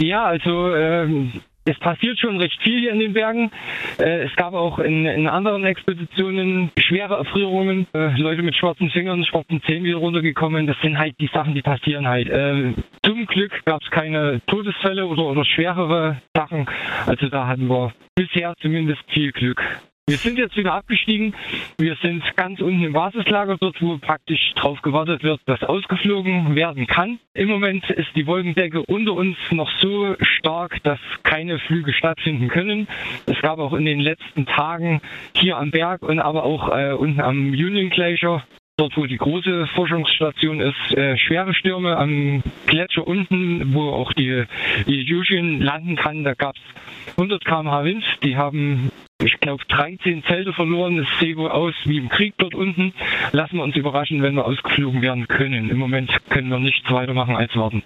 Ja, also ähm, es passiert schon recht viel hier in den Bergen. Äh, es gab auch in, in anderen Expeditionen schwere Erfrierungen, äh, Leute mit schwarzen Fingern, schwarzen Zähnen wieder runtergekommen. Das sind halt die Sachen, die passieren halt. Äh, zum Glück gab es keine Todesfälle oder, oder schwerere Sachen. Also da hatten wir bisher zumindest viel Glück. Wir sind jetzt wieder abgestiegen. Wir sind ganz unten im Basislager, dort wo praktisch drauf gewartet wird, dass ausgeflogen werden kann. Im Moment ist die Wolkendecke unter uns noch so stark, dass keine Flüge stattfinden können. Es gab auch in den letzten Tagen hier am Berg und aber auch äh, unten am Union Glacier dort wo die große Forschungsstation ist, äh, schwere Stürme am Gletscher unten, wo auch die, die Yushin landen kann. Da gab es 100 km/h Wind. Die haben ich glaube, 13 Zelte verloren. Es sieht wohl aus wie im Krieg dort unten. Lassen wir uns überraschen, wenn wir ausgeflogen werden können. Im Moment können wir nichts weitermachen als warten.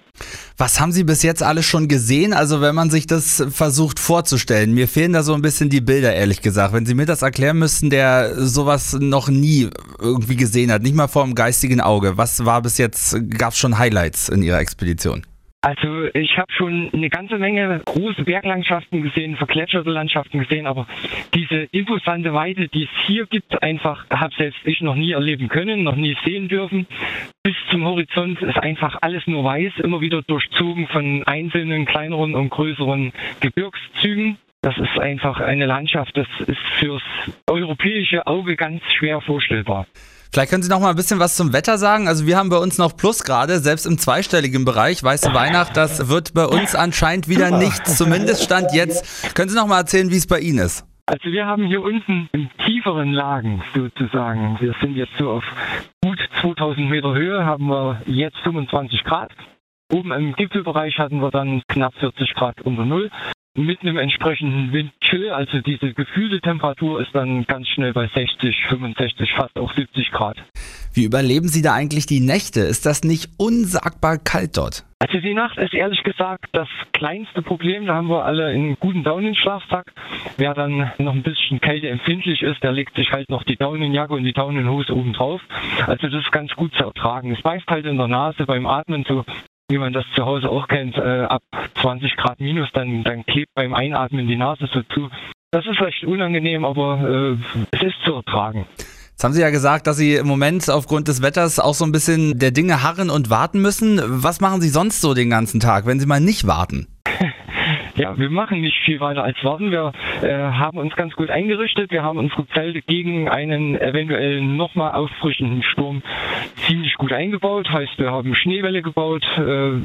Was haben Sie bis jetzt alles schon gesehen? Also wenn man sich das versucht vorzustellen, mir fehlen da so ein bisschen die Bilder, ehrlich gesagt. Wenn Sie mir das erklären müssten, der sowas noch nie irgendwie gesehen hat, nicht mal vor dem geistigen Auge. Was war bis jetzt, gab es schon Highlights in Ihrer Expedition? Also ich habe schon eine ganze Menge große Berglandschaften gesehen, vergletscherte Landschaften gesehen, aber diese imposante Weite, die es hier gibt, einfach habe selbst ich noch nie erleben können, noch nie sehen dürfen. Bis zum Horizont ist einfach alles nur weiß, immer wieder durchzogen von einzelnen kleineren und größeren Gebirgszügen. Das ist einfach eine Landschaft, das ist fürs europäische Auge ganz schwer vorstellbar. Vielleicht können Sie noch mal ein bisschen was zum Wetter sagen. Also wir haben bei uns noch Plus gerade, selbst im zweistelligen Bereich. Weiße Weihnacht, das wird bei uns anscheinend wieder nichts, zumindest Stand jetzt. Können Sie noch mal erzählen, wie es bei Ihnen ist? Also wir haben hier unten in tieferen Lagen sozusagen, wir sind jetzt so auf gut 2000 Meter Höhe, haben wir jetzt 25 Grad. Oben im Gipfelbereich hatten wir dann knapp 40 Grad unter Null mit einem entsprechenden Windchill. Also diese gefühlte Temperatur ist dann ganz schnell bei 60, 65, fast auch 70 Grad. Wie überleben Sie da eigentlich die Nächte? Ist das nicht unsagbar kalt dort? Also die Nacht ist ehrlich gesagt das kleinste Problem. Da haben wir alle einen guten Daunenschlafsack. Wer dann noch ein bisschen kälteempfindlich ist, der legt sich halt noch die Daunenjacke und die Daunenhose oben drauf. Also das ist ganz gut zu ertragen. Es beißt halt in der Nase beim Atmen so wie man das zu Hause auch kennt, äh, ab 20 Grad minus, dann, dann klebt beim Einatmen die Nase so zu. Das ist recht unangenehm, aber äh, es ist zu ertragen. Jetzt haben Sie ja gesagt, dass Sie im Moment aufgrund des Wetters auch so ein bisschen der Dinge harren und warten müssen. Was machen Sie sonst so den ganzen Tag, wenn Sie mal nicht warten? Ja, wir machen nicht viel weiter als warten. Wir äh, haben uns ganz gut eingerichtet. Wir haben unsere Zelte gegen einen eventuell nochmal auffrischenden Sturm ziemlich gut eingebaut. Heißt, wir haben Schneewelle gebaut. Äh,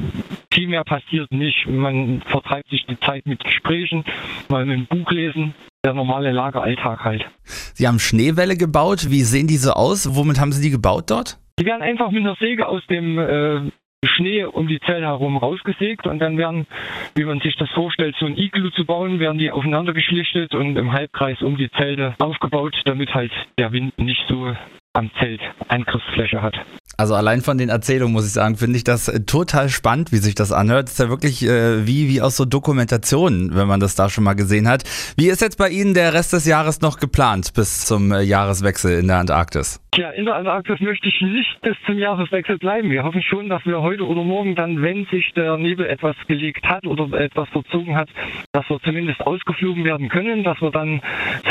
viel mehr passiert nicht. Man vertreibt sich die Zeit mit Gesprächen, mal mit einem Buch lesen. Der normale Lageralltag halt. Sie haben Schneewelle gebaut. Wie sehen die so aus? Womit haben Sie die gebaut dort? Die werden einfach mit einer Säge aus dem äh, Schnee um die Zelle herum rausgesägt und dann werden, wie man sich das vorstellt, so ein Iglu zu bauen, werden die aufeinander geschlichtet und im Halbkreis um die Zelte aufgebaut, damit halt der Wind nicht so am Zelt Angriffsfläche hat. Also allein von den Erzählungen muss ich sagen, finde ich das äh, total spannend, wie sich das anhört. Das ist ja wirklich äh, wie, wie aus so Dokumentationen, wenn man das da schon mal gesehen hat. Wie ist jetzt bei Ihnen der Rest des Jahres noch geplant bis zum äh, Jahreswechsel in der Antarktis? Ja, in der Antarktis möchte ich nicht bis zum Jahreswechsel bleiben. Wir hoffen schon, dass wir heute oder morgen dann, wenn sich der Nebel etwas gelegt hat oder etwas verzogen hat, dass wir zumindest ausgeflogen werden können, dass wir dann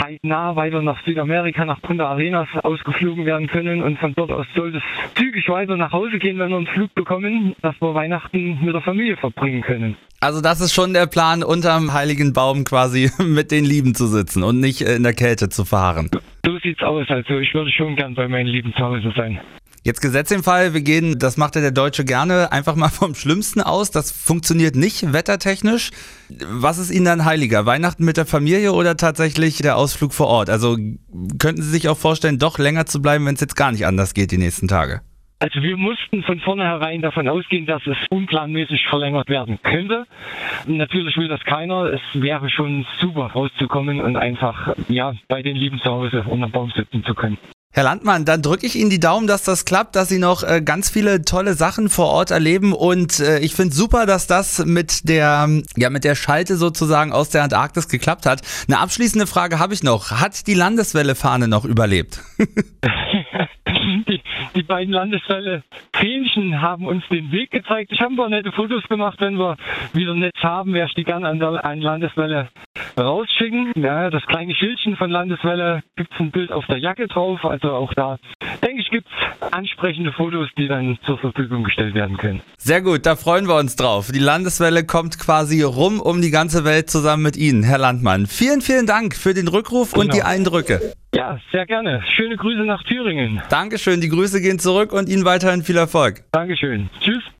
zeitnah weiter nach Südamerika, nach Punta Arenas ausgeflogen werden können und von dort aus soll es zügig weiter nach Hause gehen, wenn wir einen Flug bekommen, dass wir Weihnachten mit der Familie verbringen können. Also das ist schon der Plan, unterm heiligen Baum quasi mit den Lieben zu sitzen und nicht in der Kälte zu fahren. So sieht's aus. Also ich würde schon gern bei meinen Lieben zu Hause sein. Jetzt Gesetz im Fall, wir gehen, das macht ja der Deutsche gerne, einfach mal vom Schlimmsten aus. Das funktioniert nicht wettertechnisch. Was ist Ihnen dann heiliger? Weihnachten mit der Familie oder tatsächlich der Ausflug vor Ort? Also könnten Sie sich auch vorstellen, doch länger zu bleiben, wenn es jetzt gar nicht anders geht die nächsten Tage? Also wir mussten von vornherein davon ausgehen, dass es unplanmäßig verlängert werden könnte. Natürlich will das keiner. Es wäre schon super rauszukommen und einfach ja bei den Lieben zu Hause unter Baum sitzen zu können. Herr Landmann, dann drücke ich Ihnen die Daumen, dass das klappt, dass Sie noch äh, ganz viele tolle Sachen vor Ort erleben und äh, ich finde super, dass das mit der ja mit der Schalte sozusagen aus der Antarktis geklappt hat. Eine abschließende Frage habe ich noch: Hat die Landeswelle-Fahne noch überlebt? Die, die beiden Landeswelle Fähnchen haben uns den Weg gezeigt. Ich habe ein paar nette Fotos gemacht. Wenn wir wieder Netz haben, werde ich die gerne an der einen Landeswelle rausschicken. Ja, das kleine Schildchen von Landeswelle gibt es ein Bild auf der Jacke drauf. Also auch da, denke ich, gibt es ansprechende Fotos, die dann zur Verfügung gestellt werden können. Sehr gut, da freuen wir uns drauf. Die Landeswelle kommt quasi rum um die ganze Welt zusammen mit Ihnen, Herr Landmann. Vielen, vielen Dank für den Rückruf genau. und die Eindrücke. Ja, sehr gerne. Schöne Grüße nach Thüringen. Dankeschön, die Grüße gehen zurück und Ihnen weiterhin viel Erfolg. Dankeschön. Tschüss.